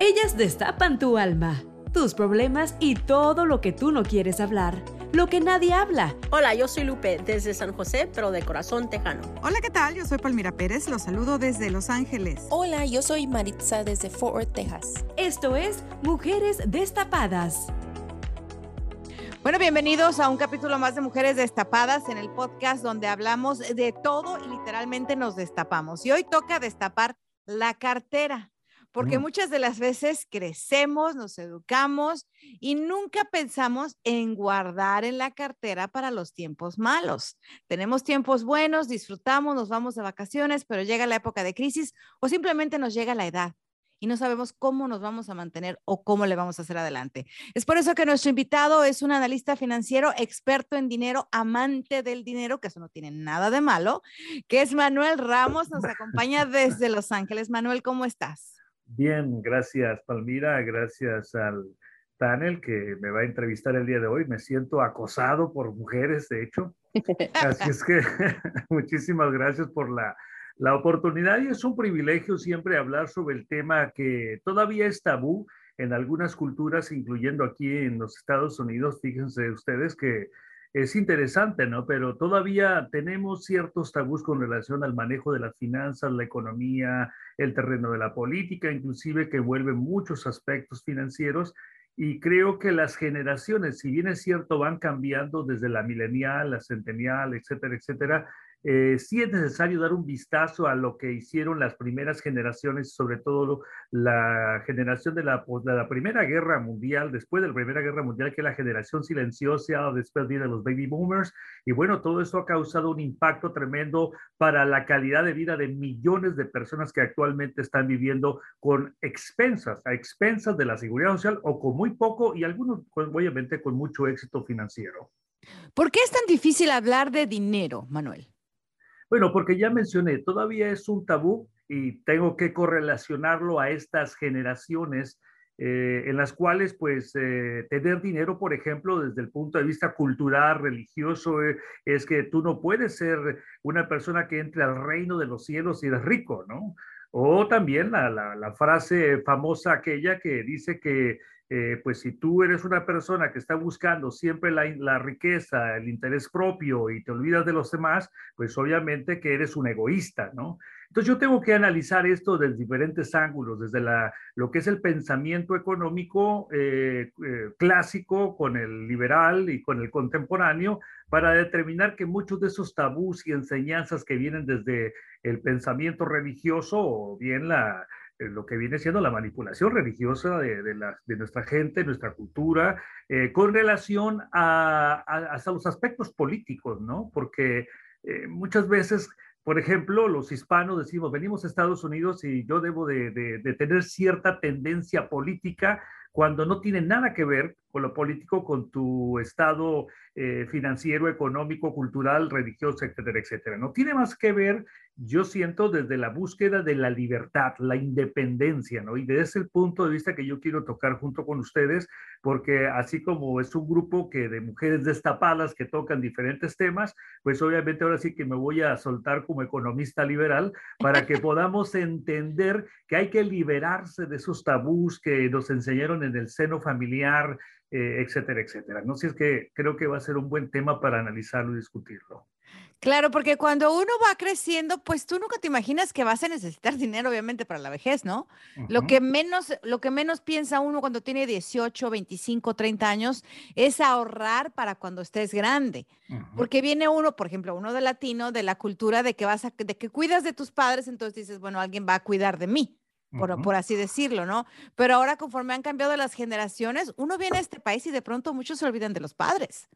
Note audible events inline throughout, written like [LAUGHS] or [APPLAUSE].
Ellas destapan tu alma, tus problemas y todo lo que tú no quieres hablar, lo que nadie habla. Hola, yo soy Lupe desde San José, pero de corazón tejano. Hola, ¿qué tal? Yo soy Palmira Pérez, los saludo desde Los Ángeles. Hola, yo soy Maritza desde Fort Worth, Texas. Esto es Mujeres Destapadas. Bueno, bienvenidos a un capítulo más de Mujeres Destapadas en el podcast donde hablamos de todo y literalmente nos destapamos. Y hoy toca destapar la cartera porque muchas de las veces crecemos, nos educamos y nunca pensamos en guardar en la cartera para los tiempos malos. Tenemos tiempos buenos, disfrutamos, nos vamos de vacaciones, pero llega la época de crisis o simplemente nos llega la edad y no sabemos cómo nos vamos a mantener o cómo le vamos a hacer adelante. Es por eso que nuestro invitado es un analista financiero, experto en dinero, amante del dinero, que eso no tiene nada de malo, que es Manuel Ramos, nos [LAUGHS] acompaña desde Los Ángeles. Manuel, ¿cómo estás? Bien, gracias Palmira, gracias al panel que me va a entrevistar el día de hoy. Me siento acosado por mujeres, de hecho. Así es que [LAUGHS] muchísimas gracias por la, la oportunidad y es un privilegio siempre hablar sobre el tema que todavía es tabú en algunas culturas, incluyendo aquí en los Estados Unidos. Fíjense ustedes que es interesante, ¿no? Pero todavía tenemos ciertos tabús con relación al manejo de las finanzas, la economía, el terreno de la política, inclusive que vuelve muchos aspectos financieros. Y creo que las generaciones, si bien es cierto, van cambiando desde la milenial, la centenial, etcétera, etcétera, eh, sí es necesario dar un vistazo a lo que hicieron las primeras generaciones, sobre todo la generación de la, pues, Primera Guerra Mundial, después de la Primera Guerra Mundial, que es la generación silenciosa, después de los baby boomers, y bueno, todo eso ha causado un impacto tremendo para la calidad de vida de millones de personas que actualmente están viviendo con expensas, a expensas de la seguridad social o con muy poco y algunos, pues, obviamente, con mucho éxito financiero. ¿Por qué es tan difícil hablar de dinero, Manuel? Bueno, porque ya mencioné, todavía es un tabú y tengo que correlacionarlo a estas generaciones eh, en las cuales, pues, eh, tener dinero, por ejemplo, desde el punto de vista cultural, religioso, eh, es que tú no puedes ser una persona que entre al reino de los cielos y eres rico, ¿no? O también la, la frase famosa aquella que dice que eh, pues si tú eres una persona que está buscando siempre la, riqueza, el interés propio y te olvidas de los demás, pues obviamente que eres un egoísta, ¿no? Entonces yo tengo que analizar esto desde diferentes ángulos, desde la, lo que es el pensamiento económico eh, eh, clásico con el liberal y con el contemporáneo, para determinar que muchos de esos tabús y enseñanzas que vienen desde el pensamiento religioso o bien la, lo que viene siendo la manipulación religiosa de, de, nuestra gente, nuestra cultura, eh, con relación a, a, los aspectos políticos, ¿no? Porque eh, muchas veces, por ejemplo, los hispanos decimos, venimos a Estados Unidos y yo debo de, de tener cierta tendencia política cuando no tiene nada que ver con lo político, con tu estado financiero, económico, cultural, religioso, etcétera, etcétera. No tiene más que ver yo siento desde la búsqueda de la libertad, la independencia, ¿no? Y desde ese punto de vista que yo quiero tocar junto con ustedes, porque así como es un grupo que de mujeres destapadas que tocan diferentes temas, pues obviamente ahora sí que me voy a soltar como economista liberal para que [LAUGHS] podamos entender que hay que liberarse de esos tabús que nos enseñaron en el seno familiar, eh, etcétera, etcétera. No sé si es que creo que va a ser un buen tema para analizarlo y discutirlo. Claro, porque cuando uno va creciendo, pues tú nunca te imaginas que vas a necesitar [LAUGHS] dinero, obviamente, para la vejez, ¿no? Lo que menos, lo que menos piensa uno cuando tiene 18, 25, 30 años es ahorrar para cuando estés grande. Porque viene uno, por ejemplo, uno de latino, de la cultura de que vas a, de que cuidas de tus padres, entonces dices, bueno, alguien va a cuidar de mí. Por, por, así decirlo, ¿no? Pero ahora conforme han cambiado las generaciones, uno viene a este país y de pronto muchos se olvidan de los padres.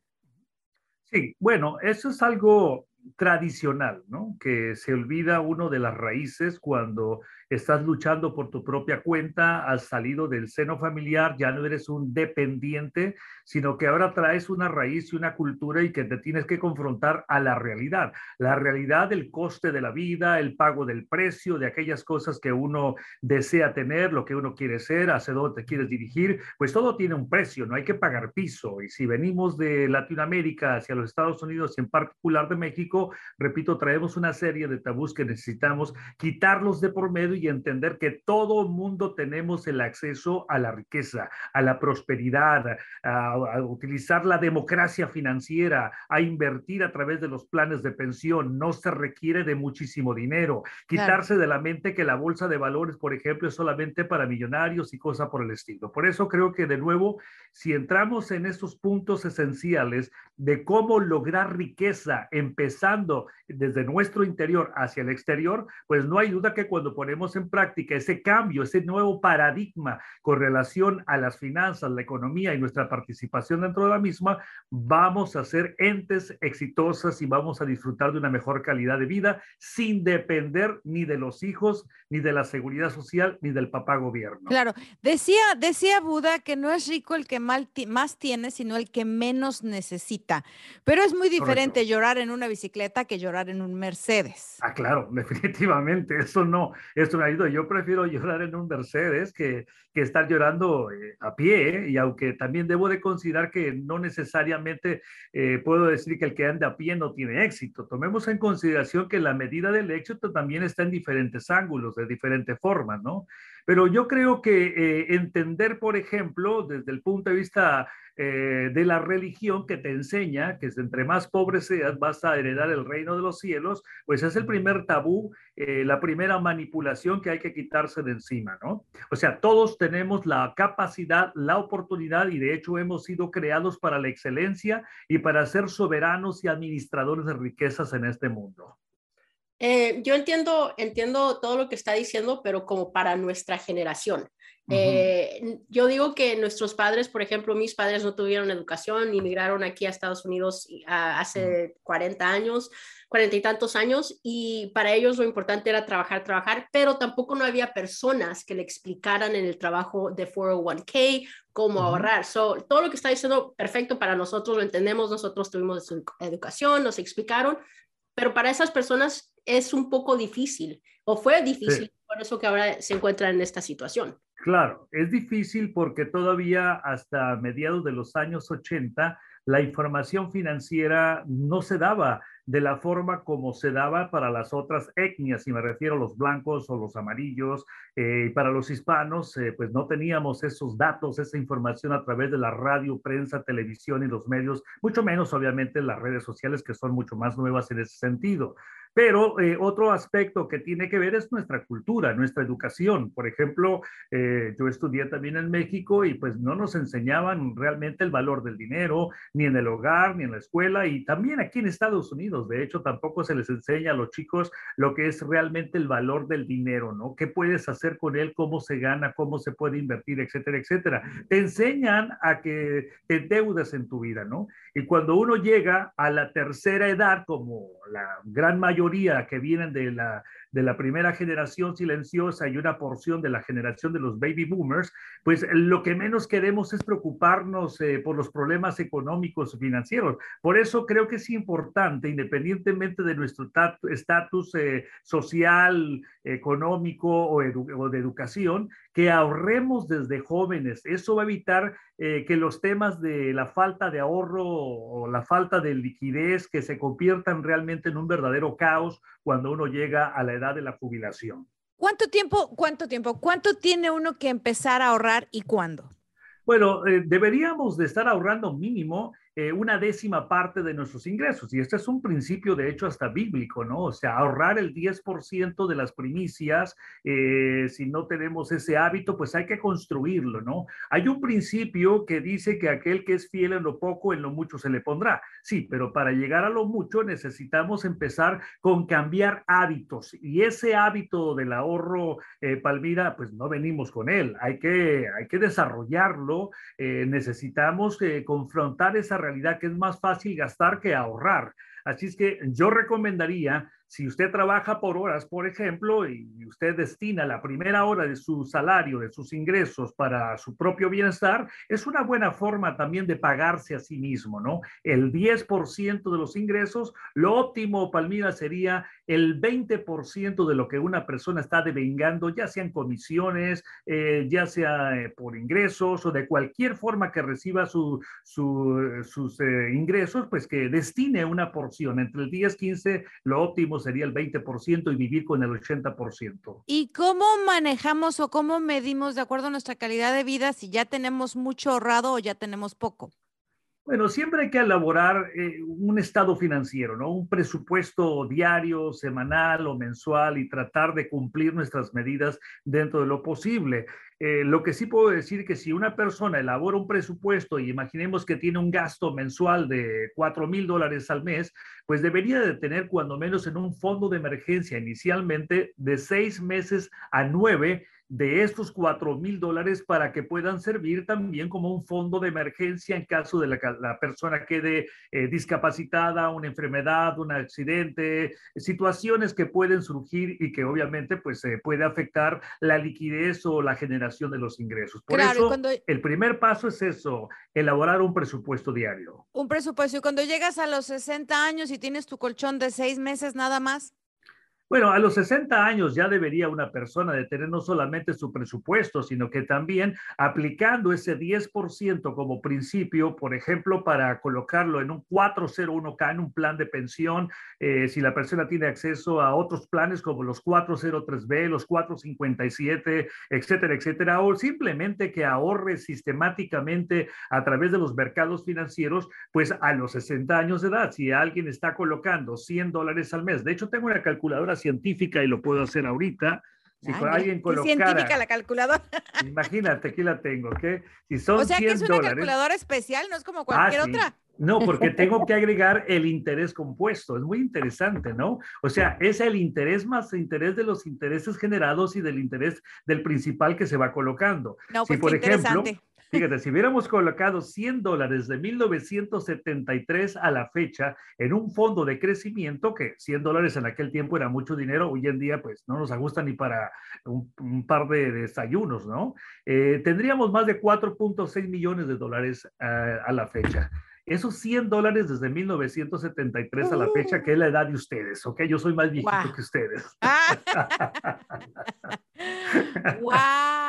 Sí, bueno, eso es algo tradicional, ¿no? Que se olvida uno de las raíces cuando estás luchando por tu propia cuenta, has salido del seno familiar, ya no eres un dependiente, sino que ahora traes una raíz y una cultura y que te tienes que confrontar a la realidad, la realidad del coste de la vida, el pago del precio, de aquellas cosas que uno desea tener, lo que uno quiere ser, hacia dónde te quieres dirigir, pues todo tiene un precio, no hay que pagar piso. Y si venimos de Latinoamérica hacia los Estados Unidos y en particular de México, repito, traemos una serie de tabús que necesitamos quitarlos de por medio entender que todo mundo tenemos el acceso a la riqueza, a la prosperidad, a, utilizar la democracia financiera, a invertir a través de los planes de pensión. No se requiere de muchísimo dinero. Quitarse de la mente que la bolsa de valores, por ejemplo, es solamente para millonarios y cosas por el estilo. Por eso creo que de nuevo, si entramos en estos puntos esenciales de cómo lograr riqueza, empezando desde nuestro interior hacia el exterior, pues no hay duda que cuando ponemos en práctica ese cambio, ese nuevo paradigma con relación a las finanzas, la economía y nuestra participación dentro de la misma, vamos a ser entes exitosas y vamos a disfrutar de una mejor calidad de vida sin depender ni de los hijos, ni de la seguridad social, ni del papá gobierno. Claro, decía, decía Buda que no es rico el que más tiene, sino el que menos necesita. Pero es muy diferente llorar en una bicicleta que llorar en un Mercedes. Ah, claro, [LAUGHS] definitivamente. Eso no, eso ido. Yo prefiero llorar en un Mercedes que, que estar llorando eh, a pie. ¿eh? Y aunque también debo de considerar que no necesariamente eh, puedo decir que el que anda a pie no tiene éxito. Tomemos en consideración que la medida del éxito también está en diferentes ángulos, de diferentes formas, ¿no? Pero yo creo que entender, por ejemplo, desde el punto de vista eh, de la religión que te enseña que entre más pobre seas vas a heredar el reino de los cielos, pues es el primer tabú, eh, la primera manipulación que hay que quitarse de encima, ¿no? O sea, todos tenemos la capacidad, la oportunidad y de hecho hemos sido creados para la excelencia y para ser soberanos y administradores de riquezas en este mundo. Eh, yo entiendo, entiendo todo lo que está diciendo, pero como para nuestra generación. Eh, yo digo que nuestros padres, por ejemplo, mis padres no tuvieron educación, inmigraron aquí a Estados Unidos hace 40 años, 40 y tantos años, y para ellos lo importante era trabajar, trabajar, pero tampoco no había personas que le explicaran en el trabajo de 401k cómo ahorrar. So, todo lo que está diciendo, perfecto para nosotros, lo entendemos, nosotros tuvimos educación, nos explicaron, pero para esas personas es un poco difícil o fue difícil, por eso que ahora se encuentra en esta situación. Claro, es difícil porque todavía hasta mediados de los años 80 la información financiera no se daba de la forma como se daba para las otras etnias, y me refiero a los blancos o los amarillos, eh, y para los hispanos, eh, pues no teníamos esos datos, esa información a través de la radio, prensa, televisión y los medios, mucho menos obviamente las redes sociales que son mucho más nuevas en ese sentido. Pero eh, otro aspecto que tiene que ver es nuestra cultura, nuestra educación. Por ejemplo, eh, yo estudié también en México y pues no nos enseñaban realmente el valor del dinero, ni en el hogar, ni en la escuela, y también aquí en Estados Unidos. De hecho, tampoco se les enseña a los chicos lo que es realmente el valor del dinero, ¿no? ¿Qué puedes hacer con él? ¿Cómo se gana? ¿Cómo se puede invertir? Etcétera, etcétera. Te enseñan a que te endeudas en tu vida, ¿no? Y cuando uno llega a la tercera edad, como la gran mayoría que vienen de la, de la primera generación silenciosa y una porción de la generación de los baby boomers, pues lo que menos queremos es preocuparnos eh, por los problemas económicos y financieros. Por eso creo que es importante, independientemente de nuestro estatus eh, social, económico o, de educación, que ahorremos desde jóvenes. Eso va a evitar eh, que los temas de la falta de ahorro o la falta de liquidez que se conviertan realmente en un verdadero caos cuando uno llega a la edad de la jubilación. ¿Cuánto tiempo, cuánto tiempo, cuánto tiene uno que empezar a ahorrar y cuándo? Bueno, eh, deberíamos de estar ahorrando mínimo eh, una décima parte de nuestros ingresos. Y este es un principio, de hecho, hasta bíblico, ¿no? O sea, ahorrar el 10% de las primicias, eh, si no tenemos ese hábito, pues hay que construirlo, ¿no? Hay un principio que dice que aquel que es fiel en lo poco, en lo mucho se le pondrá. Sí, pero para llegar a lo mucho necesitamos empezar con cambiar hábitos. Y ese hábito del ahorro, eh, Palmira, pues no venimos con él. Hay que, hay que desarrollarlo. necesitamos confrontar esa realidad que es más fácil gastar que ahorrar. Así es que yo recomendaría si usted trabaja por horas, por ejemplo, y usted destina la primera hora de su salario, de sus ingresos para su propio bienestar, es una buena forma también de pagarse a sí mismo, ¿no? El 10% de los ingresos, lo óptimo, Palmira, sería el 20% de lo que una persona está devengando, ya sean comisiones, eh, ya sea eh, por ingresos o de cualquier forma que reciba su, sus eh, ingresos, pues que destine una porción. Entre el 10, 15, lo óptimo sería el 20% y vivir con el 80%. ¿Y cómo manejamos o cómo medimos de acuerdo a nuestra calidad de vida si ya tenemos mucho ahorrado o ya tenemos poco? Bueno, siempre hay que elaborar eh, un estado financiero, ¿no? Un presupuesto diario, semanal o mensual y tratar de cumplir nuestras medidas dentro de lo posible. Eh, lo que sí puedo decir que si una persona elabora un presupuesto y imaginemos que tiene un gasto mensual de 4 mil dólares al mes, pues debería de tener cuando menos en un fondo de emergencia inicialmente de seis meses a nueve de estos cuatro mil dólares para que puedan servir también como un fondo de emergencia en caso de la, la persona quede eh, discapacitada, una enfermedad, un accidente, situaciones que pueden surgir y que obviamente pues puede afectar la liquidez o la generación de los ingresos. Por eso el primer paso es eso, elaborar un presupuesto diario. Un presupuesto. Y cuando llegas a los 60 años y tienes tu colchón de seis meses nada más. Bueno, a los 60 años ya debería una persona de tener no solamente su presupuesto, sino que también aplicando ese 10% como principio, por ejemplo, para colocarlo en un 401k, en un plan de pensión, eh, si la persona tiene acceso a otros planes como los 403b, los 457, etcétera, etcétera, o simplemente que ahorre sistemáticamente a través de los mercados financieros, pues a los 60 años de edad, si alguien está colocando 100 dólares al mes, de hecho tengo una calculadora científica y lo puedo hacer ahorita. Si alguien colocara, científica la calculadora. Imagínate, aquí la tengo, ¿qué? Si son o sea que es una calculadora especial, no es como cualquier ah, otra. No, porque [LAUGHS] tengo que agregar el interés compuesto. Es muy interesante, ¿no? O sea, es el interés más interés de los intereses generados y del interés del principal que se va colocando. No, pues si, por ejemplo, Fíjate, si hubiéramos colocado 100 dólares de 1973 a la fecha en un fondo de crecimiento, que 100 dólares en aquel tiempo era mucho dinero, hoy en día pues no nos ajusta ni para un, par de, desayunos, ¿no? Eh, tendríamos más de 4.6 millones de dólares eh, a la fecha. Esos 100 dólares desde 1973 a la fecha, que es la edad de ustedes, ¿ok? Yo soy más viejito que ustedes. [LAUGHS] [LAUGHS] ¡Wow!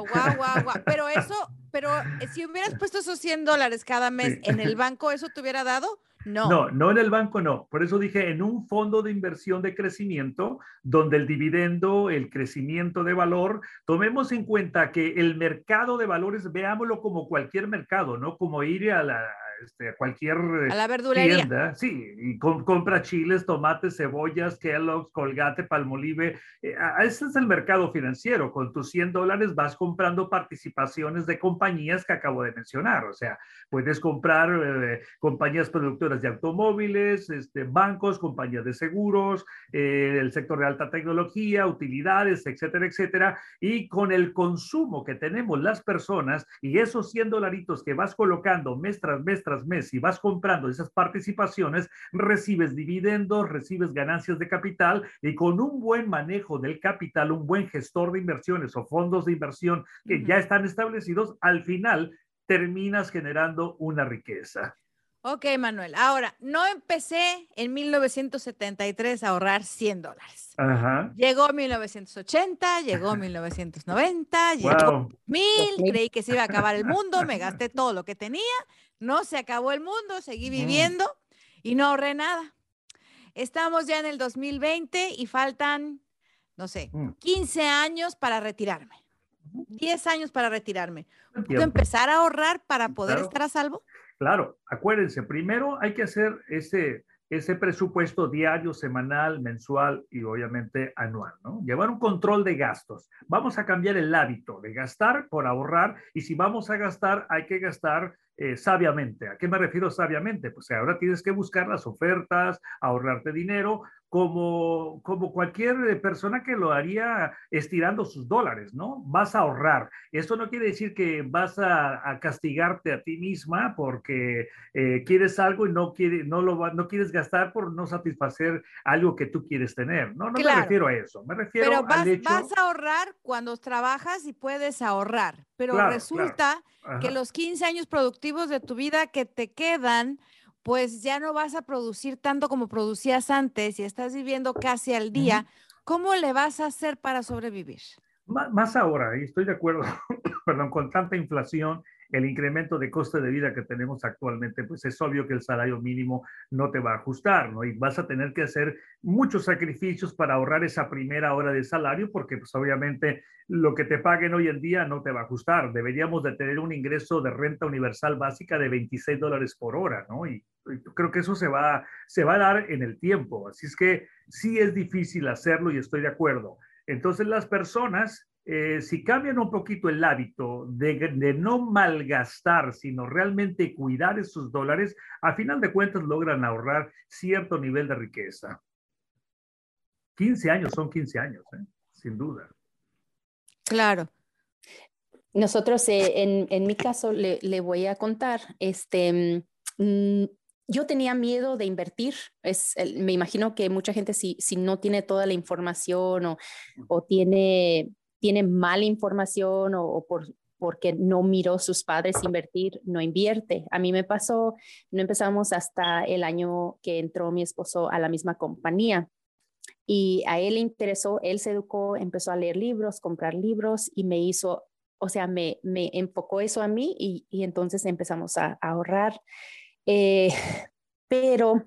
¡Wow, wow, wow! Pero eso, pero eh, si hubieras puesto esos 100 dólares cada mes en el banco, ¿eso te hubiera dado? No. No, no en el banco, no. Por eso dije en un fondo de inversión de crecimiento, donde el dividendo, el crecimiento de valor, tomemos en cuenta que el mercado de valores, veámoslo como cualquier mercado, no como ir a la, este, cualquier a la verdulería. tienda, sí, y compra chiles, tomates, cebollas, Kellogg's, Colgate, Palmolive. Eh, ese es el mercado financiero. Con tus 100 dólares vas comprando participaciones de compañías que acabo de mencionar. O sea, puedes comprar eh, compañías productoras de automóviles, este, bancos, compañías de seguros, eh, el sector de alta tecnología, utilidades, etcétera, etcétera. Y con el consumo que tenemos las personas y esos 100 dolaritos que vas colocando mes tras mes mes y vas comprando esas participaciones, recibes dividendos, recibes ganancias de capital y con un buen manejo del capital, un buen gestor de inversiones o fondos de inversión que ya están establecidos, al final terminas generando una riqueza. Ok, Manuel. Ahora, no empecé en 1973 a ahorrar 100 dólares. Ajá. Llegó 1980, llegó [LAUGHS] 1990, llegó 1000, creí que se iba a acabar el mundo, me gasté todo lo que tenía no se acabó el mundo, seguí viviendo y no ahorré nada. Estamos ya en el 2020 y faltan, no sé, 15 mm. años para retirarme. 10 años para retirarme. ¿Puedo empezar a ahorrar para poder estar a salvo? Claro, acuérdense, primero hay que hacer ese, ese presupuesto diario, semanal, mensual y obviamente anual, ¿no? Llevar un control de gastos. Vamos a cambiar el hábito de gastar por ahorrar y si vamos a gastar, hay que gastar eh, sabiamente. ¿A qué me refiero sabiamente? Pues ahora tienes que buscar las ofertas, ahorrarte dinero, como, como cualquier persona que lo haría estirando sus dólares, ¿no? Vas a ahorrar. Esto no quiere decir que vas a, castigarte a ti misma porque eh, quieres algo y no, quiere, no, lo, no quieres gastar por no satisfacer algo que tú quieres tener. No, no me refiero a eso. Me refiero pero vas, al hecho... vas a ahorrar cuando trabajas y puedes ahorrar, pero resulta que los 15 años productivos de tu vida que te quedan pues ya no vas a producir tanto como producías antes y estás viviendo casi al día, ¿cómo le vas a hacer para sobrevivir? Más ahora, y estoy de acuerdo, [COUGHS] perdón, con tanta inflación el incremento de coste de vida que tenemos actualmente, pues es obvio que el salario mínimo no te va a ajustar, ¿no? Y vas a tener que hacer muchos sacrificios para ahorrar esa primera hora de salario, porque pues obviamente lo que te paguen hoy en día no te va a ajustar. Deberíamos de tener un ingreso de renta universal básica de 26 dólares por hora, ¿no? Y, creo que eso se va, se va a dar en el tiempo. Así es que sí es difícil hacerlo y estoy de acuerdo. Entonces las personas eh, si cambian un poquito el hábito de, no malgastar, sino realmente cuidar esos dólares, a final de cuentas logran ahorrar cierto nivel de riqueza. 15 años son 15 años, ¿eh? sin duda. Claro. Nosotros, eh, en, mi caso, le, voy a contar, este, mm, yo tenía miedo de invertir. Es, me imagino que mucha gente, si, si no tiene toda la información o, o tiene tiene mala información o, por, porque no miró sus padres invertir, no invierte. A mí me pasó, no empezamos hasta el año que entró mi esposo a la misma compañía. Y a él le interesó, él se educó, empezó a leer libros, comprar libros y me hizo, o sea, me, me enfocó eso a mí y, y entonces empezamos a, ahorrar. Eh, [LAUGHS] pero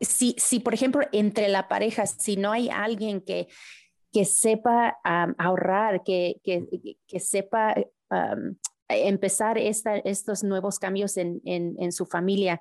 si, si, por ejemplo, entre la pareja, si no hay alguien que, que sepa ahorrar, que, que, que sepa empezar esta, estos nuevos cambios en, en, su familia.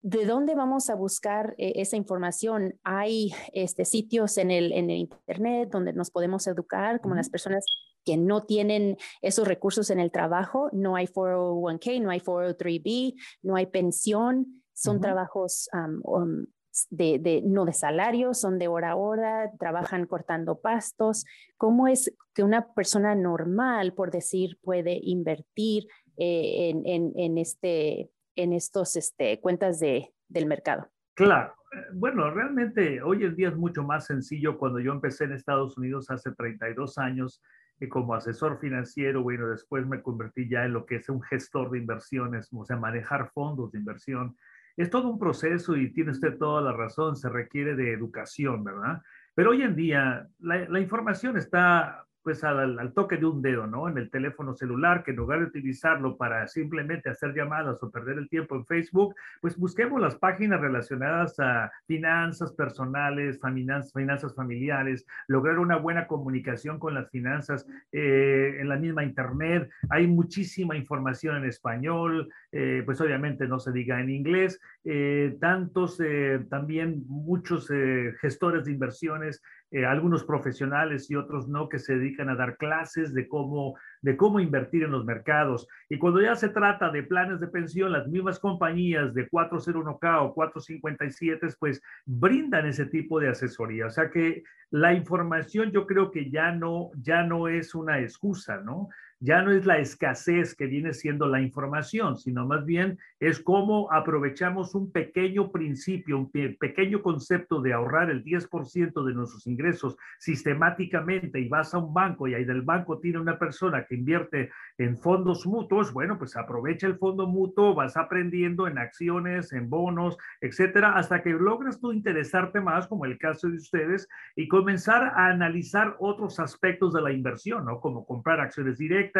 ¿De dónde vamos a buscar eh, esa información? Hay este, sitios en el, en el Internet donde nos podemos educar, como las personas que no tienen esos recursos en el trabajo, no hay 401k, no hay 403b, no hay pensión, son trabajos um, de, no de salario, son de hora a hora, trabajan cortando pastos. ¿Cómo es que una persona normal, por decir, puede invertir eh, en, en, este, en estos este, cuentas de, del mercado? Claro. Eh, bueno, realmente hoy en día es mucho más sencillo. Cuando yo empecé en Estados Unidos hace 32 años, y como asesor financiero, bueno, después me convertí ya en lo que es un gestor de inversiones, o sea, manejar fondos de inversión es todo un proceso y tiene usted toda la razón, se requiere de educación, ¿verdad? Pero hoy en día la, la información está pues al, toque de un dedo, ¿no? En el teléfono celular, que en lugar de utilizarlo para simplemente hacer llamadas o perder el tiempo en Facebook, pues busquemos las páginas relacionadas a finanzas personales, finanzas, finanzas familiares, lograr una buena comunicación con las finanzas eh, en la misma Internet. Hay muchísima información en español, eh, pues obviamente no se diga en inglés. Eh, tantos, también muchos gestores de inversiones eh, algunos profesionales y otros no que se dedican a dar clases de cómo, de cómo invertir en los mercados. Y cuando ya se trata de planes de pensión, las mismas compañías de 401k o 457 pues brindan ese tipo de asesoría. O sea que la información yo creo que ya no, ya no es una excusa, ¿no? Ya no es la escasez que viene siendo la información, sino más bien es cómo aprovechamos un pequeño principio, un pequeño concepto de ahorrar el 10% de nuestros ingresos sistemáticamente y vas a un banco y ahí del banco tiene una persona que invierte en fondos mutuos, bueno, pues aprovecha el fondo mutuo, vas aprendiendo en acciones, en bonos, etcétera, hasta que logras tú interesarte más, como el caso de ustedes, y comenzar a analizar otros aspectos de la inversión, ¿no? Como comprar acciones directas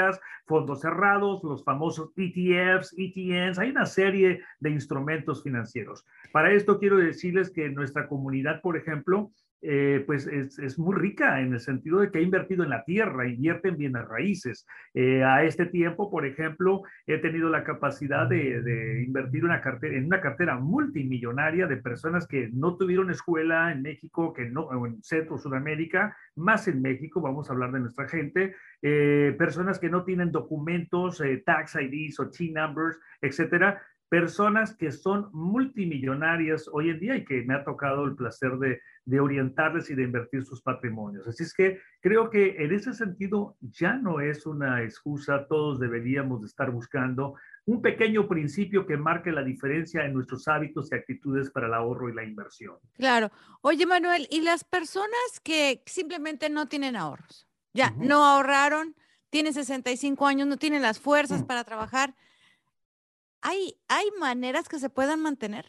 fondos cerrados, los famosos ETFs, ETNs, hay una serie de instrumentos financieros. Para esto quiero decirles que nuestra comunidad, por ejemplo, eh, pues es, muy rica en el sentido de que ha invertido en la tierra, invierte en bienes raíces. Eh, a este tiempo, por ejemplo, he tenido la capacidad de, invertir una cartera, en una cartera multimillonaria de personas que no tuvieron escuela en México, que no, en Centro, Sudamérica, más en México, vamos a hablar de nuestra gente, eh, personas que no tienen documentos, tax IDs o T numbers, etcétera, personas que son multimillonarias hoy en día y que me ha tocado el placer de, orientarles y de invertir sus patrimonios. Así es que creo que en ese sentido ya no es una excusa, todos deberíamos de estar buscando un pequeño principio que marque la diferencia en nuestros hábitos y actitudes para el ahorro y la inversión. Claro. Oye, Manuel, ¿y las personas que simplemente no tienen ahorros? Ya, no ahorraron, tienen 65 años, no tienen las fuerzas mm. para trabajar ¿Hay, ¿Hay maneras que se puedan mantener?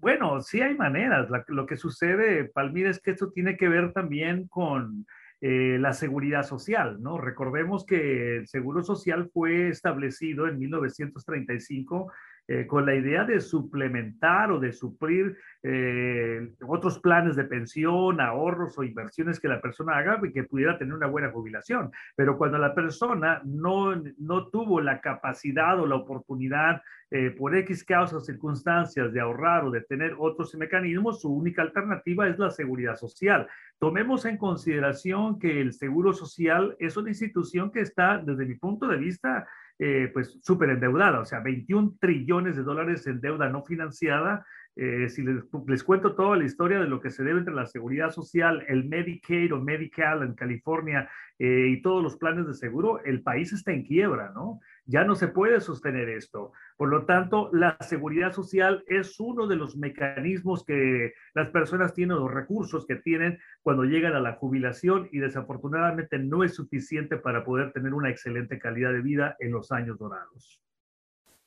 Bueno, sí hay maneras. lo que sucede, Palmira, es que esto tiene que ver también con eh, la seguridad social, ¿no? Recordemos que el seguro social fue establecido en 1935 eh, con la idea de suplementar o de suplir eh, otros planes de pensión, ahorros o inversiones que la persona haga y que pudiera tener una buena jubilación. Pero cuando la persona no, no tuvo la capacidad o la oportunidad eh, por X causas o circunstancias de ahorrar o de tener otros mecanismos, su única alternativa es la seguridad social. Tomemos en consideración que el seguro social es una institución que está, desde mi punto de vista, eh, pues súper endeudada, o sea, 21 trillones de dólares en deuda no financiada. Eh, si les, les, cuento toda la historia de lo que se debe entre la seguridad social, el Medicaid o Medical en California eh, y todos los planes de seguro, el país está en quiebra, ¿no? Ya no se puede sostener esto. Por lo tanto, la seguridad social es uno de los mecanismos que las personas tienen, los recursos que tienen cuando llegan a la jubilación y desafortunadamente no es suficiente para poder tener una excelente calidad de vida en los años dorados.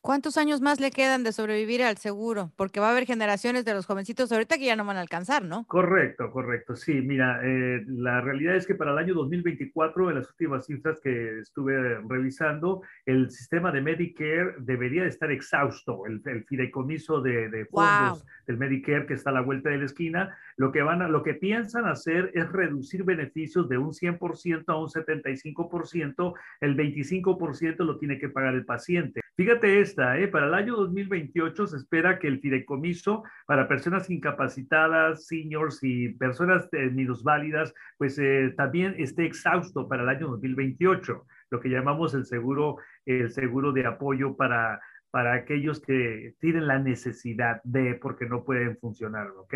¿Cuántos años más le quedan de sobrevivir al seguro? Porque va a haber generaciones de los jovencitos ahorita que ya no van a alcanzar, ¿no? Correcto, correcto. Sí, mira, eh, la realidad es que para el año 2024, en las últimas cifras que estuve revisando, el sistema de Medicare debería estar exhausto. El, fideicomiso de, fondos del Medicare que está a la vuelta de la esquina, lo que, van a, lo que piensan hacer es reducir beneficios de un 100% a un 75%. El 25% lo tiene que pagar el paciente. Fíjate esta, ¿eh? para el año 2028 se espera que el fideicomiso para personas incapacitadas, seniors y personas eh, minusválidas, pues eh, también esté exhausto para el año 2028, lo que llamamos el seguro, el seguro de apoyo para, para aquellos que tienen la necesidad de, porque no pueden funcionar, ¿ok?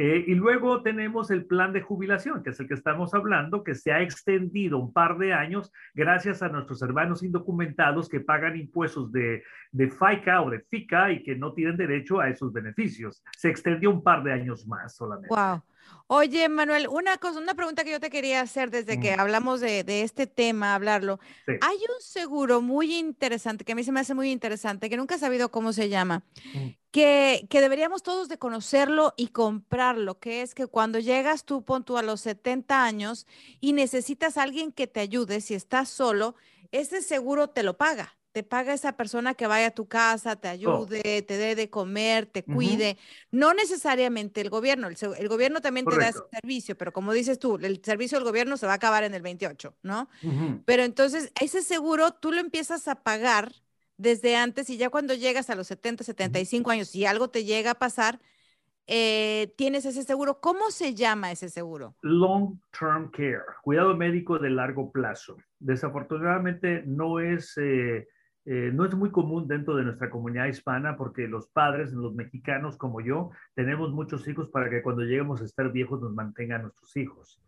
Eh, y luego tenemos el plan de jubilación, que es el que estamos hablando, que se ha extendido un par de años gracias a nuestros hermanos indocumentados que pagan impuestos de, de FICA o de FICA y que no tienen derecho a esos beneficios. Se extendió un par de años más solamente. Wow. Oye, Manuel, una cosa, una pregunta que yo te quería hacer desde que hablamos de, este tema, hablarlo. Hay un seguro muy interesante, que a mí se me hace muy interesante, que nunca he sabido cómo se llama, que, que, deberíamos todos de conocerlo y comprarlo, que es que cuando llegas tú, pon tú a los 70 años y necesitas a alguien que te ayude, si estás solo, ese seguro te lo paga te paga esa persona que vaya a tu casa, te oh. ayude, te dé de comer, te cuide. No necesariamente el gobierno, el, gobierno también te da ese servicio, pero como dices tú, el servicio del gobierno se va a acabar en el 28, ¿no? Pero entonces ese seguro tú lo empiezas a pagar desde antes y ya cuando llegas a los 70, 75 años, si algo te llega a pasar, eh, tienes ese seguro. ¿Cómo se llama ese seguro? Long Term Care, cuidado médico de largo plazo. Desafortunadamente no es... Eh, eh, no es muy común dentro de nuestra comunidad hispana porque los padres, los mexicanos como yo, tenemos muchos hijos para que cuando lleguemos a estar viejos nos mantengan nuestros hijos.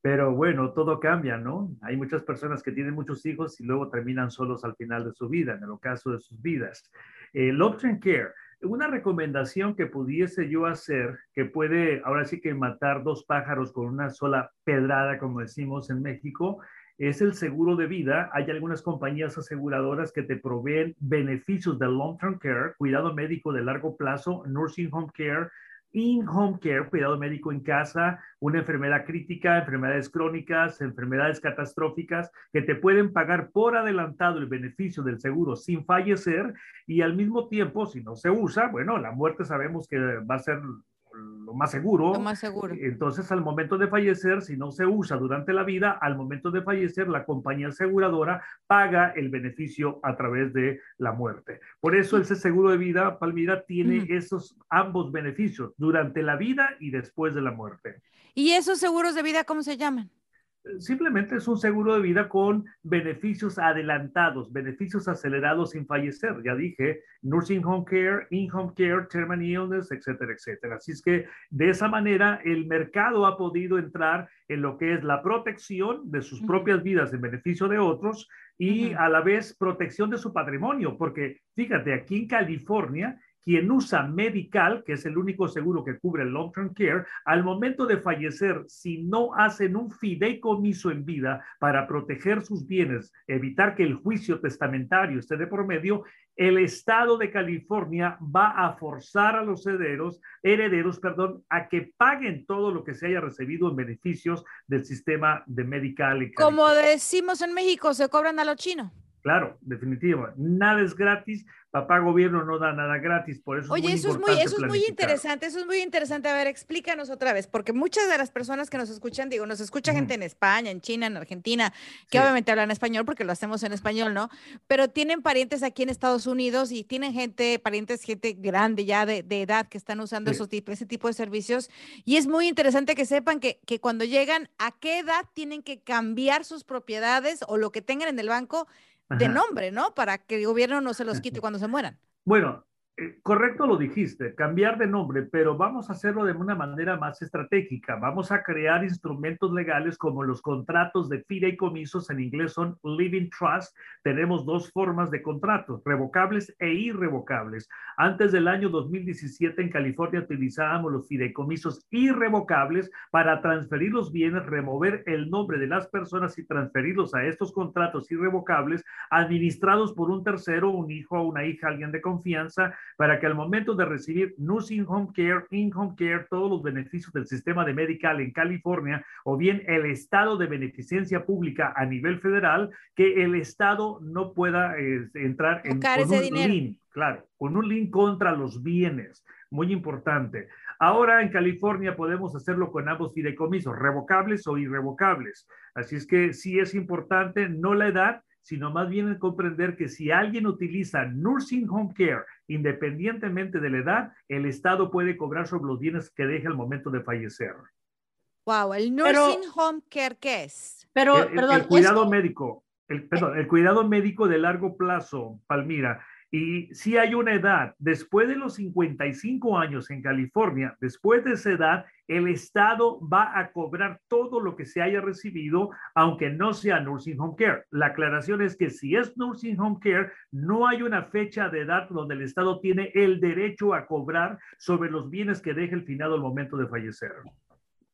Pero bueno, todo cambia, ¿no? Hay muchas personas que tienen muchos hijos y luego terminan solos al final de su vida, en el caso de sus vidas. El long care, una recomendación que pudiese yo hacer, que puede ahora sí que matar dos pájaros con una sola pedrada, como decimos en México, es el seguro de vida. Hay algunas compañías aseguradoras que te proveen beneficios de long-term care, cuidado médico de largo plazo, nursing home care, in-home care, cuidado médico en casa, una enfermedad crítica, enfermedades crónicas, enfermedades catastróficas, que te pueden pagar por adelantado el beneficio del seguro sin fallecer y al mismo tiempo, si no se usa, bueno, la muerte sabemos que va a ser lo más seguro. Lo más seguro. Entonces, al momento de fallecer, si no se usa durante la vida, al momento de fallecer, la compañía aseguradora paga el beneficio a través de la muerte. Por eso, ese seguro de vida, Palmira, tiene esos ambos beneficios durante la vida y después de la muerte. ¿Y esos seguros de vida cómo se llaman? Simplemente es un seguro de vida con beneficios adelantados, beneficios acelerados sin fallecer. Ya dije, nursing home care, in-home care, terminal illness, etcétera, etcétera. Así es que de esa manera el mercado ha podido entrar en lo que es la protección de sus propias vidas en beneficio de otros y a la vez protección de su patrimonio, porque fíjate, aquí en California quien usa Medical, que es el único seguro que cubre el long term care, al momento de fallecer, si no hacen un fideicomiso en vida para proteger sus bienes, evitar que el juicio testamentario esté de por medio, el estado de California va a forzar a los herederos, herederos, perdón, a que paguen todo lo que se haya recibido en beneficios del sistema de Medical. Como decimos en México, se cobran a los chinos. Claro, definitivo. Nada es gratis papá gobierno no da nada gratis, por eso Oye, es muy eso es muy, eso es muy interesante, eso es muy interesante. A ver, explícanos otra vez, porque muchas de las personas que nos escuchan, digo, nos escucha gente en España, en China, en Argentina, que obviamente hablan español porque lo hacemos en español, ¿no? Pero tienen parientes aquí en Estados Unidos y tienen gente, parientes, gente grande ya de, edad que están usando esos ese tipo de servicios. Y es muy interesante que sepan que, que cuando llegan, a qué edad tienen que cambiar sus propiedades o lo que tengan en el banco de nombre, ¿no? Para que el gobierno no se los quite cuando se mueran. Bueno, correcto lo dijiste, cambiar de nombre, pero vamos a hacerlo de una manera más estratégica. Vamos a crear instrumentos legales como los contratos de fideicomisos, en inglés son living trust. Tenemos dos formas de contratos, revocables e irrevocables. Antes del año 2017 en California utilizábamos los fideicomisos irrevocables para transferir los bienes, remover el nombre de las personas y transferirlos a estos contratos irrevocables administrados por un tercero, un hijo una hija, alguien de confianza para que al momento de recibir nursing home care, in-home care, todos los beneficios del sistema de medical en California o bien el estado de beneficencia pública a nivel federal, que el estado no pueda eh, entrar en con un link, claro, con un link contra los bienes. Muy importante. Ahora en California podemos hacerlo con ambos fideicomisos, revocables o irrevocables. Así es que sí es importante, no la edad, sino más bien comprender que si alguien utiliza nursing home care, independientemente de la edad, el Estado puede cobrar sobre los bienes que deje al momento de fallecer. Wow, el nursing home care, ¿qué es? Pero, el, perdón, el cuidado médico, el, perdón, el cuidado médico de largo plazo, Palmira, y si hay una edad, después de los 55 años en California, después de esa edad, el Estado va a cobrar todo lo que se haya recibido, aunque no sea nursing home care. La aclaración es que si es nursing home care, no hay una fecha de edad donde el Estado tiene el derecho a cobrar sobre los bienes que deje el finado al momento de fallecer.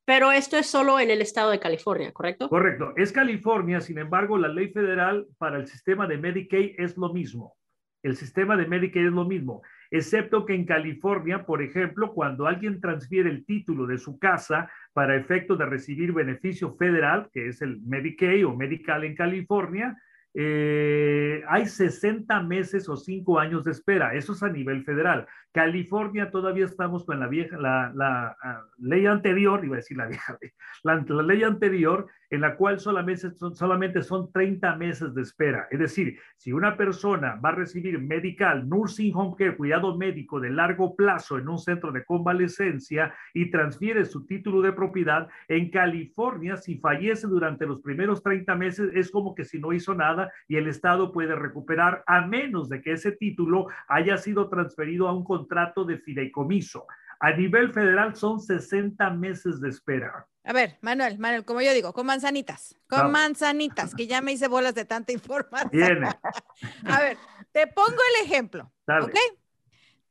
Pero esto es solo en el estado de California, ¿correcto? Correcto. Es California, sin embargo, la ley federal para el sistema de Medicaid es lo mismo. El sistema de Medicaid es lo mismo, excepto que en California, por ejemplo, cuando alguien transfiere el título de su casa para efecto de recibir beneficio federal, que es el Medicaid o Medical en California, eh, hay 60 meses o 5 años de espera. Eso es a nivel federal. California todavía estamos con la vieja, la, ah, ley anterior, iba a decir la vieja [LAUGHS] la, ley anterior, en la cual solamente son, solamente son 30 meses de espera. Es decir, si una persona va a recibir medical, nursing home care, cuidado médico de largo plazo en un centro de convalecencia y transfiere su título de propiedad, en California, si fallece durante los primeros 30 meses, es como que si no hizo nada y el Estado puede recuperar a menos de que ese título haya sido transferido a un contrato de fideicomiso. A nivel federal son 60 meses de espera. A ver, Manuel, Manuel, como yo digo, con manzanitas, con manzanitas, que ya me hice bolas de tanta información. Viene. [LAUGHS] A ver, te pongo el ejemplo. ¿Ok?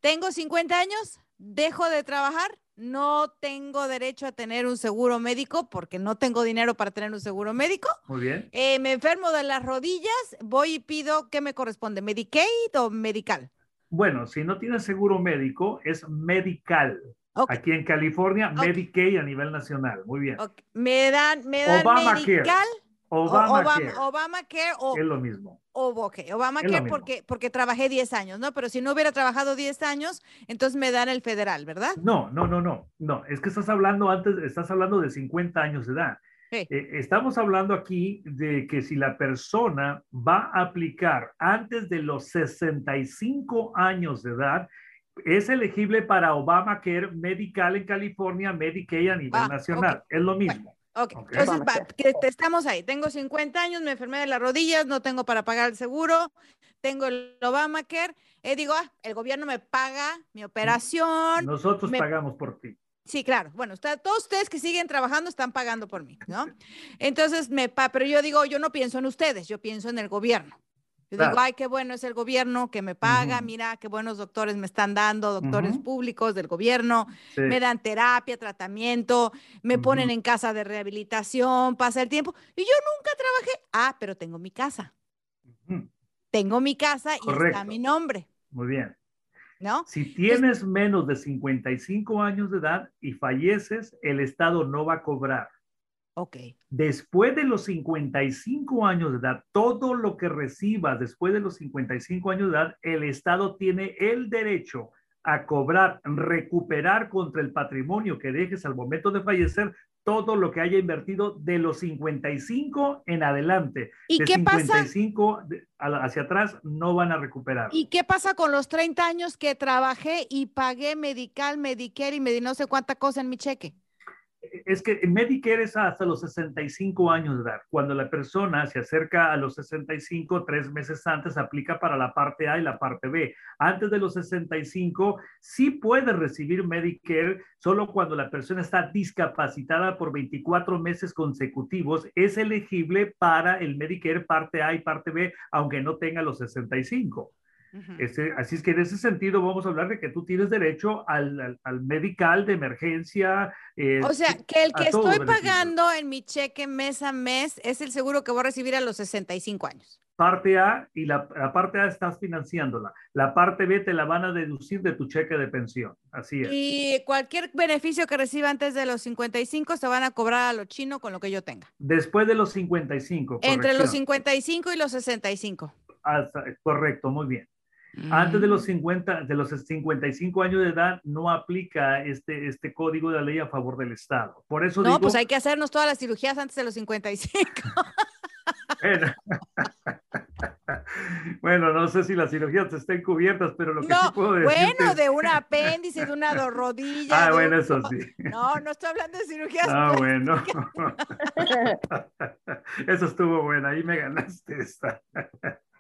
Tengo 50 años, dejo de trabajar, no tengo derecho a tener un seguro médico porque no tengo dinero para tener un seguro médico. Muy bien. Eh, me enfermo de las rodillas, voy y pido, ¿qué me corresponde? ¿Medicaid o medical? Bueno, si no tienes seguro médico, es medical. Aquí en California, Medicaid a nivel nacional. Muy bien. Me dan, me dan medical. Obamacare. Obama, Obamacare o, es lo mismo. o ok, Obamacare mismo. porque, porque trabajé 10 años, ¿no? Pero si no hubiera trabajado 10 años, entonces me dan el federal, ¿verdad? No, no, no, no, no. Es que estás hablando antes, estás hablando de 50 años de edad. Sí. Eh, estamos hablando aquí de que si la persona va a aplicar antes de los 65 años de edad, es elegible para Obamacare medical en California, Medicaid a nivel Ah, nacional. Es lo mismo. Ok, Ok. entonces va, que te- estamos ahí. Tengo 50 años, me enfermé de las rodillas, no tengo para pagar el seguro, tengo el Obamacare. Eh, digo, ah, el gobierno me paga mi operación. Nosotros me- pagamos por ti. Sí, claro. Bueno, todos ustedes que siguen trabajando están pagando por mí, ¿no? Entonces, me pa pero yo digo, yo no pienso en ustedes, yo pienso en el gobierno. Yo digo, ay, qué bueno es el gobierno que me paga, mira, qué buenos doctores me están dando, doctores públicos del gobierno, Sí. me dan terapia, tratamiento, me ponen en casa de rehabilitación, pasa el tiempo. Y yo nunca trabajé. Ah, pero tengo mi casa. Tengo mi casa y está mi nombre, Muy bien. ¿No? Si tienes menos de 55 años de edad y falleces, el Estado no va a cobrar. Ok. Después de los 55 años de edad, todo lo que recibas después de los 55 años de edad, el Estado tiene el derecho a cobrar, recuperar contra el patrimonio que dejes al momento de fallecer todo lo que haya invertido de los 55 en adelante. ¿Y de qué pasa? 55 de- a- hacia atrás no van a recuperar. ¿Y qué pasa con los 30 años que trabajé y pagué medical, Medicare y me di no sé cuánta cosa en mi cheque? Es que Medicare es hasta los 65 años de edad. Cuando la persona se acerca a los 65, tres meses antes aplica para la parte A y la parte B. Antes de los 65, sí puede recibir Medicare solo cuando la persona está discapacitada por 24 meses consecutivos. Es elegible para el Medicare parte A y parte B, aunque no tenga los 65. Ese- así es que en ese sentido vamos a hablar de que tú tienes derecho al, al, al medical de emergencia. eh, O sea, que el que estoy pagando en mi cheque mes a mes es el seguro que voy a recibir a los 65 años. parte A y la, la parte A estás financiándola. La parte B te la van a deducir de tu cheque de pensión. Así es. Y cualquier beneficio que reciba antes de los 55 se van a cobrar a lo chino con lo que yo tenga. Después de los 55. Entre los corrección. 55 y los 65. Hasta- correcto, muy bien. Antes de los Mm. 50, de los 55 años de edad no aplica este, este código de la ley a favor del Estado. Por eso No, digo, pues hay que hacernos todas las cirugías antes de los 55. Bueno, [LAUGHS] Bueno, no sé si las cirugías estén cubiertas, pero lo que sí No, puedo decir. bueno, de un apéndice, de una rodilla. Ah, bueno, un- eso sí. No, no estoy hablando de cirugías. Ah, bueno. [LAUGHS] [LAUGHS] Eso estuvo bueno, ahí me ganaste esta.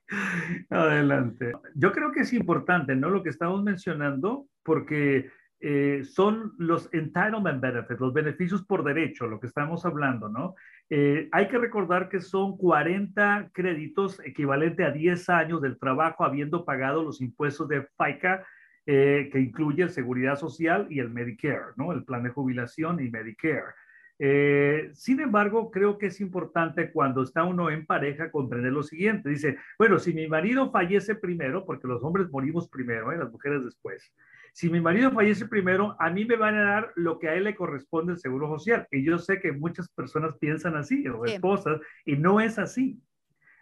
[LAUGHS] Adelante. Yo creo que es importante, ¿no? Lo que estamos mencionando, porque eh, son los entitlement benefits, los beneficios por derecho, lo que estamos hablando, ¿no? Eh, hay que recordar que son 40 créditos equivalente a 10 años del trabajo habiendo pagado los impuestos de FICA, eh, que incluye el Seguridad Social y el Medicare, ¿no? El plan de jubilación y Medicare. Eh, sin embargo, creo que es importante cuando está uno en pareja comprender lo siguiente. Dice, bueno, si mi marido fallece primero, porque los hombres morimos primero, ¿eh? las mujeres después. Si mi marido fallece primero, a mí me van a dar lo que a él le corresponde el seguro social. Y yo sé que muchas personas piensan así, o esposas, y no es así.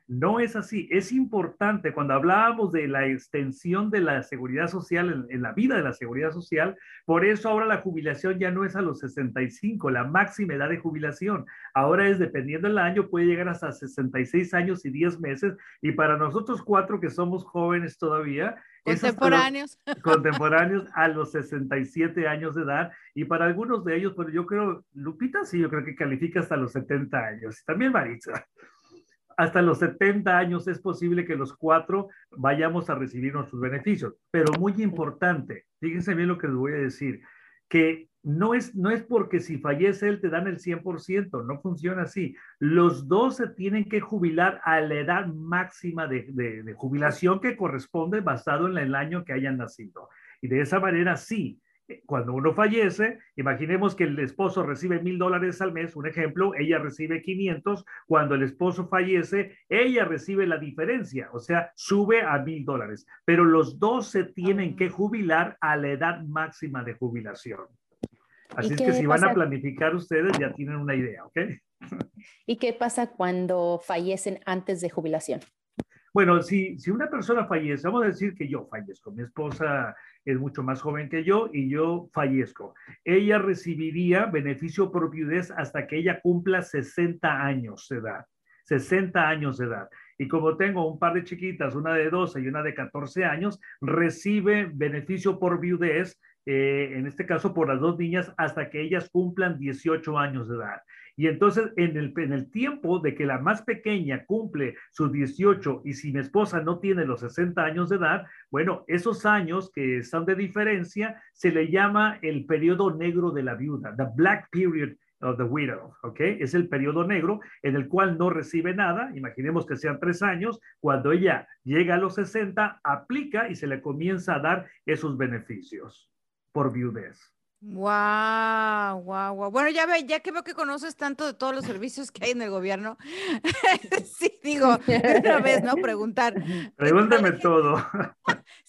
No es así. Es importante cuando hablábamos de la extensión de la seguridad social en, en la vida de la seguridad social. Por eso ahora la jubilación ya no es a los 65, la máxima edad de jubilación. Ahora es dependiendo del año, puede llegar hasta 66 años y 10 meses. Y para nosotros cuatro que somos jóvenes todavía, hasta los- Contemporáneos. [LAUGHS] contemporáneos a los 67 años de edad y para algunos de ellos, pero yo creo, Lupita sí, yo creo que califica hasta los 70 años, también Maritza. Hasta los 70 años es posible que los cuatro vayamos a recibir nuestros beneficios, pero muy importante, fíjense bien lo que les voy a decir, que no es, no es porque si fallece él te dan el 100%, no funciona así. Los dos se tienen que jubilar a la edad máxima de, jubilación que corresponde basado en el año que hayan nacido. Y de esa manera sí, cuando uno fallece, imaginemos que el esposo recibe mil dólares al mes, un ejemplo, ella recibe 500, cuando el esposo fallece, ella recibe la diferencia, o sea, sube a mil dólares, pero los dos se tienen que jubilar a la edad máxima de jubilación. Así es que si van a pasa? planificar ustedes, ya tienen una idea, ¿ok? ¿Y qué pasa cuando fallecen antes de jubilación? Bueno, si, si una persona fallece, vamos a decir que yo fallezco, mi esposa es mucho más joven que yo y yo fallezco. Ella recibiría beneficio por viudez hasta que ella cumpla 60 años de edad. 60 años de edad. Y como tengo un par de chiquitas, una de 12 y una de 14 años, recibe beneficio por viudez, eh, en este caso por las dos niñas, hasta que ellas cumplan 18 años de edad. Y entonces, en el, en el tiempo de que la más pequeña cumple sus 18 y si mi esposa no tiene los 60 años de edad, bueno, esos años que están de diferencia se le llama el periodo negro de la viuda, the black period of the widow, ¿ok? Es el periodo negro en el cual no recibe nada, imaginemos que sean tres años, cuando ella llega a los 60, aplica y se le comienza a dar esos beneficios por viudez. Wow, wow, wow. Bueno, ya ve, ya que veo que conoces tanto de todos los servicios que hay en el gobierno, [LAUGHS] sí, digo, una vez, ¿no? Preguntar. [LAUGHS] Pregúntame todo.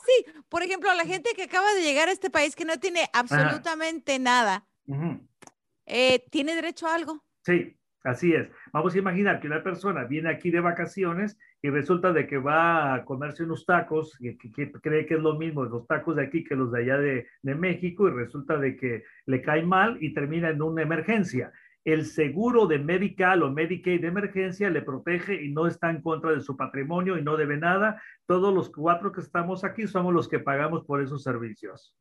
sí, por ejemplo, la gente que acaba de llegar a este país que no tiene absolutamente nada, eh, ¿tiene derecho a algo? Sí, así es. Vamos a imaginar que una persona viene aquí de vacaciones y resulta de que va a comerse unos tacos, que, que, cree que es lo mismo los tacos de aquí que los de allá de, de, México y resulta de que le cae mal y termina en una emergencia. El seguro de Medical o Medicaid de emergencia le protege y no está en contra de su patrimonio y no debe nada. Todos los cuatro que estamos aquí somos los que pagamos por esos servicios.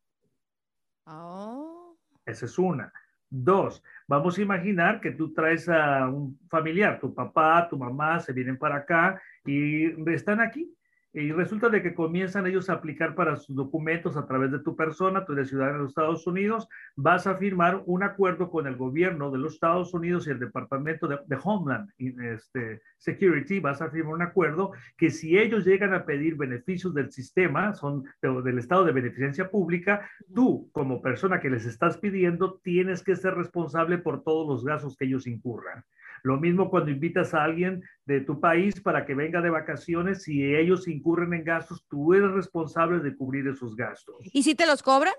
Oh. Esa es una. Dos, vamos a imaginar que tú traes a un familiar, tu papá, tu mamá, se vienen para acá y están aquí y resulta de que comienzan ellos a aplicar para sus documentos a través de tu persona, tú eres ciudadano de los Estados Unidos, vas a firmar un acuerdo con el gobierno de los Estados Unidos y el Departamento de, de Homeland este, Security, vas a firmar un acuerdo que si ellos llegan a pedir beneficios del sistema, son de, del estado de beneficencia pública, tú como persona que les estás pidiendo tienes que ser responsable por todos los gastos que ellos incurran. Lo mismo cuando invitas a alguien de tu país para que venga de vacaciones, si ellos incurren en gastos, tú eres responsable de cubrir esos gastos. ¿Y si te los cobran?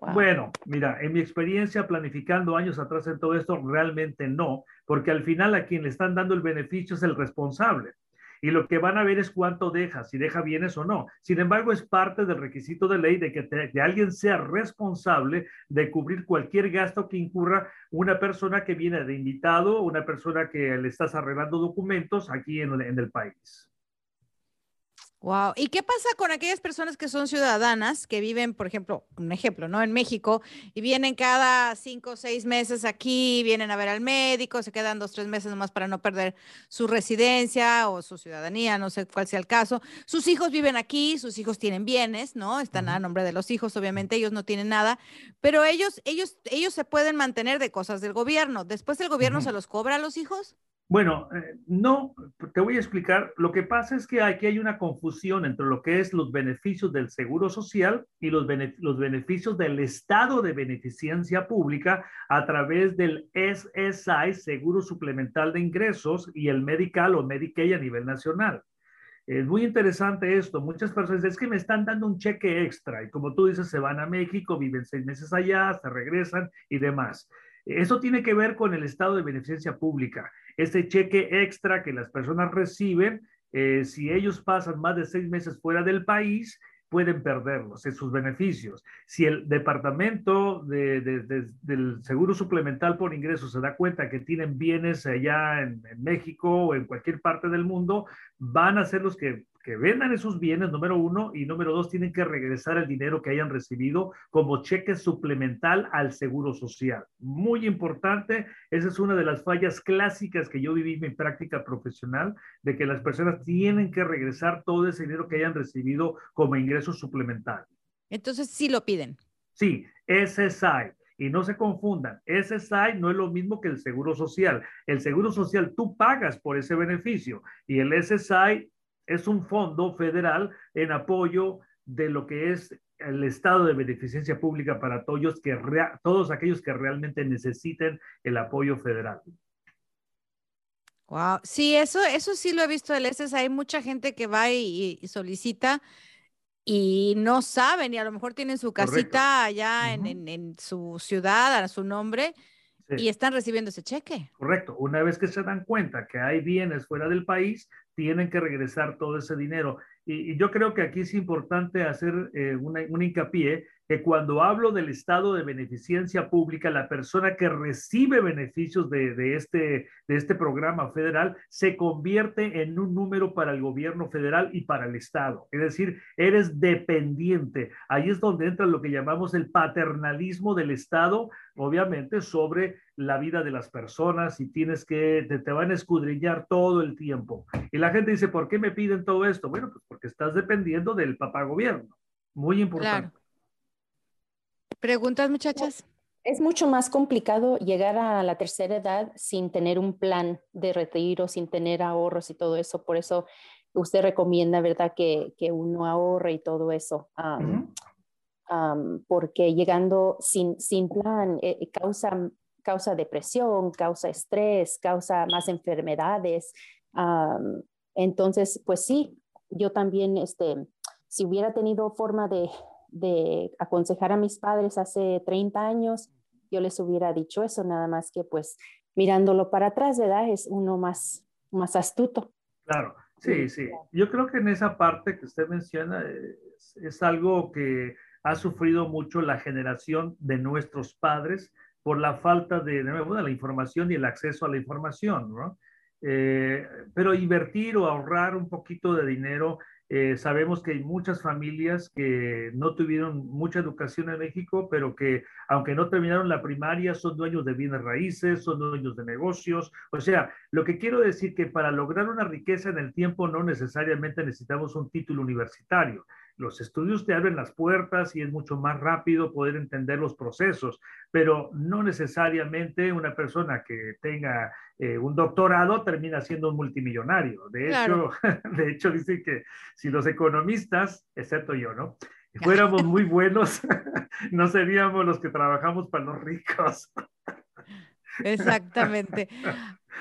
Wow. Bueno, mira, en mi experiencia planificando años atrás en todo esto, realmente no, porque al final a quien le están dando el beneficio es el responsable y lo que van a ver es cuánto deja, si deja bienes o no. Sin embargo, es parte del requisito de ley de que, te, alguien sea responsable de cubrir cualquier gasto que incurra una persona que viene de invitado, una persona que le estás arreglando documentos aquí en el país. Wow. ¿Y qué pasa con aquellas personas que son ciudadanas, que viven, por ejemplo, un ejemplo, ¿no? En México y vienen cada cinco o seis meses aquí, vienen a ver al médico, se quedan dos, tres meses nomás para no perder su residencia o su ciudadanía, no sé cuál sea el caso. Sus hijos viven aquí, sus hijos tienen bienes, ¿no? Están a nombre de los hijos, obviamente ellos no tienen nada, pero ellos, ellos, ellos se pueden mantener de cosas del gobierno. Después el gobierno uh -huh. se los cobra a los hijos. Bueno, eh, no, te voy a explicar. Lo que pasa es que aquí hay una confusión entre lo que es los beneficios del seguro social y los, los beneficios del estado de beneficencia pública a través del SSI, Seguro Suplemental de Ingresos, y el Medical o Medicaid a nivel nacional. Es muy interesante esto. Muchas personas es que me están dando un cheque extra y como tú dices, se van a México, viven seis meses allá, se regresan y demás. Eso tiene que ver con el estado de beneficencia pública. Ese cheque extra que las personas reciben, eh, si ellos pasan más de seis meses fuera del país, pueden perderlos sus beneficios. Si el departamento de, de, de, del Seguro Suplemental por Ingresos se da cuenta que tienen bienes allá en, México o en cualquier parte del mundo, van a ser los que, que vendan esos bienes, número uno, y número dos, tienen que regresar el dinero que hayan recibido como cheque suplemental al Seguro Social. Muy importante, esa es una de las fallas clásicas que yo viví en mi práctica profesional, de que las personas tienen que regresar todo ese dinero que hayan recibido como ingreso suplemental. Entonces, sí lo piden. Sí, SSI. Y no se confundan, SSI no es lo mismo que el seguro social. El seguro social tú pagas por ese beneficio y el SSI es un fondo federal en apoyo de lo que es el estado de beneficencia pública para todos, que todos aquellos que realmente necesiten el apoyo federal. Wow, sí, eso, eso sí lo he visto del SSI. Hay mucha gente que va y, y solicita y no saben, y a lo mejor tienen su casita Correcto. allá uh -huh. en, en, en, su ciudad, a su nombre, y están recibiendo ese cheque. Correcto. Una vez que se dan cuenta que hay bienes fuera del país, tienen que regresar todo ese dinero. Y, yo creo que aquí es importante hacer eh, un hincapié que cuando hablo del estado de beneficencia pública, la persona que recibe beneficios de, este, de este programa federal se convierte en un número para el gobierno federal y para el estado. Es decir, eres dependiente. Ahí es donde entra lo que llamamos el paternalismo del estado, obviamente, sobre la vida de las personas y tienes que, te, te van a escudriñar todo el tiempo. Y la gente dice, ¿por qué me piden todo esto? Bueno, pues porque estás dependiendo del papá gobierno. Muy importante. ¿Preguntas, muchachas? Es mucho más complicado llegar a la tercera edad sin tener un plan de retiro, sin tener ahorros y todo eso. Por eso usted recomienda, ¿verdad?, que, que uno ahorre y todo eso. porque llegando sin, sin plan eh, eh, causa, causa depresión, causa estrés, causa más enfermedades. entonces, pues sí, yo también, este, si hubiera tenido forma de, de aconsejar a mis padres hace 30 años, yo les hubiera dicho eso, nada más que pues mirándolo para atrás. Es uno más, más astuto. Claro, sí, sí. Yo creo que en esa parte que usted menciona es, algo que ha sufrido mucho la generación de nuestros padres por la falta de, la información y el acceso a la información. Eh, pero invertir o ahorrar un poquito de dinero eh, sabemos que hay muchas familias que no tuvieron mucha educación en México, pero que aunque no terminaron la primaria, son dueños de bienes raíces, son dueños de negocios. O sea, lo que quiero decir que para lograr una riqueza en el tiempo no necesariamente necesitamos un título universitario los estudios te abren las puertas y es mucho más rápido poder entender los procesos, pero no necesariamente una persona que tenga eh, un doctorado termina siendo un multimillonario. De hecho, [LAUGHS] de hecho dicen que si los economistas, excepto yo, ¿no? [LAUGHS] fuéramos muy buenos, [LAUGHS] no seríamos los que trabajamos para los ricos. Exactamente.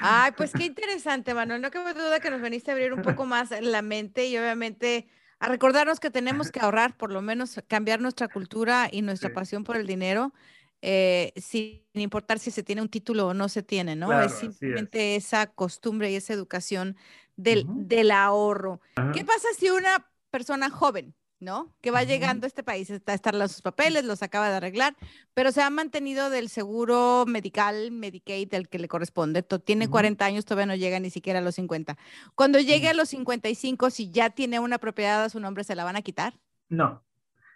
Ay, pues qué interesante, Manuel. No cabe duda que nos veniste a abrir un poco más la mente y obviamente a recordarnos que tenemos que [LAUGHS] ahorrar, por lo menos cambiar nuestra cultura y nuestra pasión por el dinero, eh, sin importar si se tiene un título o no se tiene, ¿no? es simplemente esa costumbre y esa educación del, del ahorro. ¿Qué pasa si una persona joven ¿no? Que va llegando a este país, está estar sus papeles, los acaba de arreglar, pero se ha mantenido del seguro medical, Medicaid, del que le corresponde. Tiene 40 años, todavía no llega ni siquiera a los 50. Cuando llegue a los 55, si ya tiene una propiedad a su nombre, ¿se la van a quitar? No,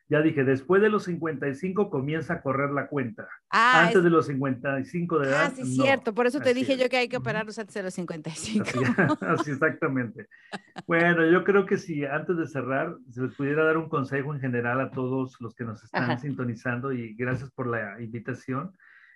ya dije, después de los 55 comienza a correr la cuenta. Ah, antes de los 55 de edad. Ah, sí, cierto. Por eso te dije yo que hay que operarlos antes de los 55. [LAUGHS] Así, exactamente. bueno, yo creo que si antes de cerrar, se les pudiera dar un consejo en general a todos los que nos están sintonizando y gracias por la invitación.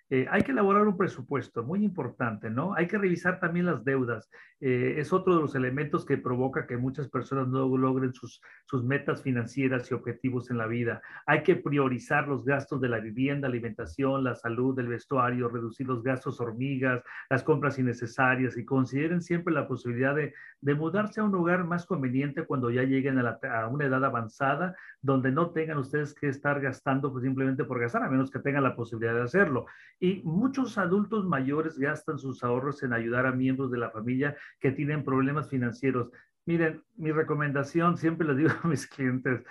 Eh, hay que elaborar un presupuesto, muy importante, ¿no? Hay que revisar también las deudas. Eh, es otro de los elementos que provoca que muchas personas no logren sus, metas financieras y objetivos en la vida. Hay que priorizar los gastos de la vivienda, alimentación, la salud, el vestuario, reducir los gastos hormigas, las compras innecesarias y consideren siempre la posibilidad de, mudarse a un lugar más conveniente cuando ya lleguen a, a, una edad avanzada, donde no tengan ustedes que estar gastando pues, simplemente por gastar, a menos que tengan la posibilidad de hacerlo. Y muchos adultos mayores gastan sus ahorros en ayudar a miembros de la familia que tienen problemas financieros. Miren, mi recomendación, siempre les digo a mis [LAUGHS] clientes,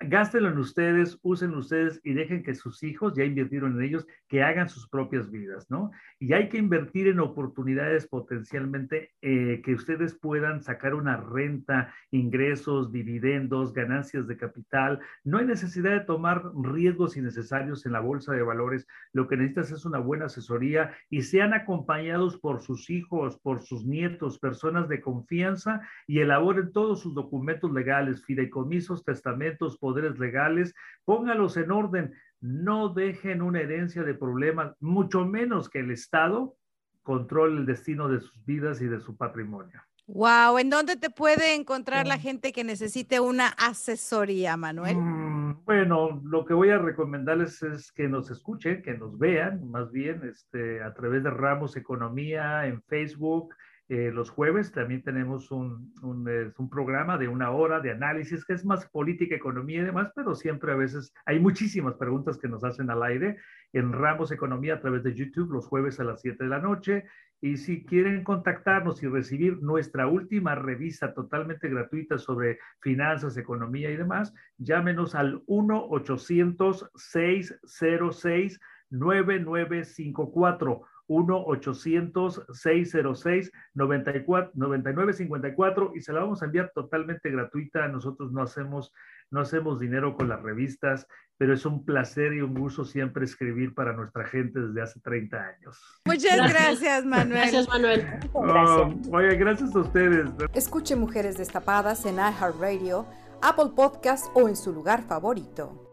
gástenlo en ustedes, usen ustedes y dejen que sus hijos, ya invirtieron en ellos, que hagan sus propias vidas, ¿no? Y hay que invertir en oportunidades potencialmente eh, que ustedes puedan sacar una renta, ingresos, dividendos, ganancias de capital. No hay necesidad de tomar riesgos innecesarios en la bolsa de valores. Lo que necesitas es una buena asesoría y sean acompañados por sus hijos, por sus nietos, personas de confianza y elaboren todos sus documentos legales, fideicomisos, testamentos, poderes legales, póngalos en orden, no dejen una herencia de problemas, mucho menos que el Estado controle el destino de sus vidas y de su patrimonio. Wow, ¿en dónde te puede encontrar la gente que necesite una asesoría, Manuel? Mm, bueno, lo que voy a recomendarles es que nos escuchen, que nos vean, más bien, este, a través de Ramos Economía en Facebook, Eh, los jueves también tenemos un, un, un, programa de una hora de análisis que es más política, economía y demás, pero siempre a veces hay muchísimas preguntas que nos hacen al aire en Ramos Economía a través de YouTube los jueves a las 7 de la noche. Y si quieren contactarnos y recibir nuestra última revista totalmente gratuita sobre finanzas, economía y demás, llámenos al 1-800-606-9954. 1-800-606-9954 y se la vamos a enviar totalmente gratuita. Nosotros no hacemos, no hacemos dinero con las revistas, pero es un placer y un gusto siempre escribir para nuestra gente desde hace 30 años. Muchas gracias, Manuel. Gracias, Manuel. Oh, oye, gracias a ustedes. Escuche Mujeres Destapadas en iHeartRadio, Apple Podcast o en su lugar favorito.